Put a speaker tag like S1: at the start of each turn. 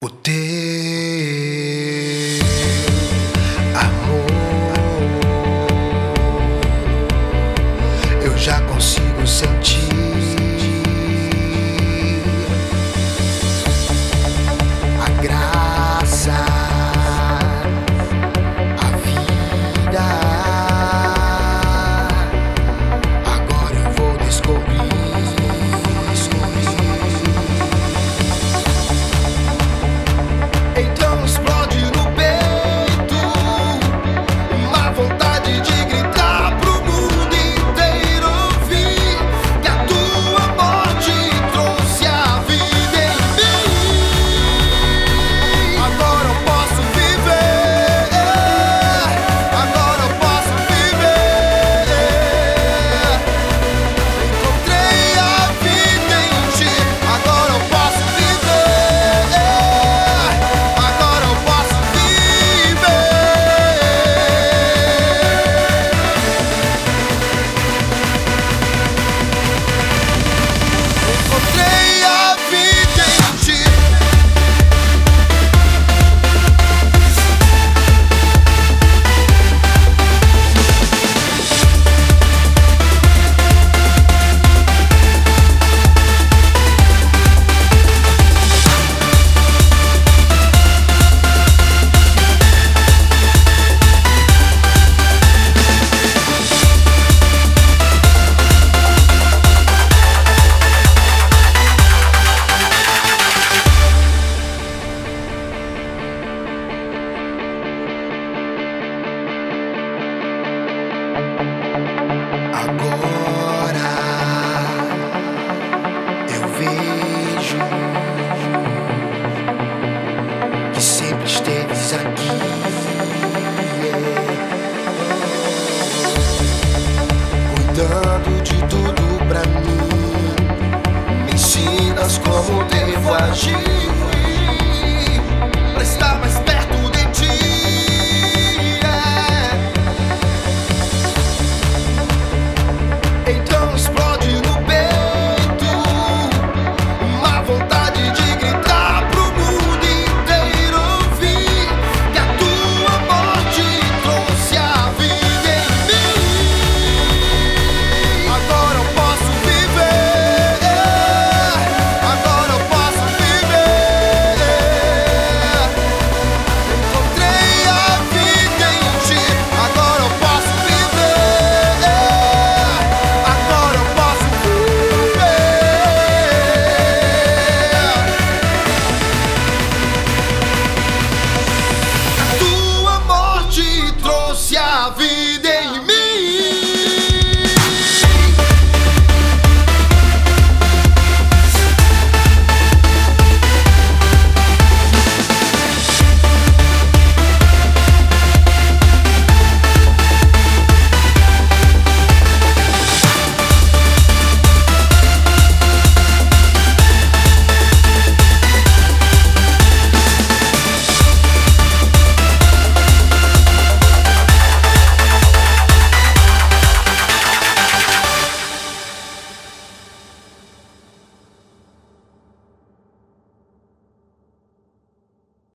S1: O teu De tudo pra mim. Me ensinas como devo agir.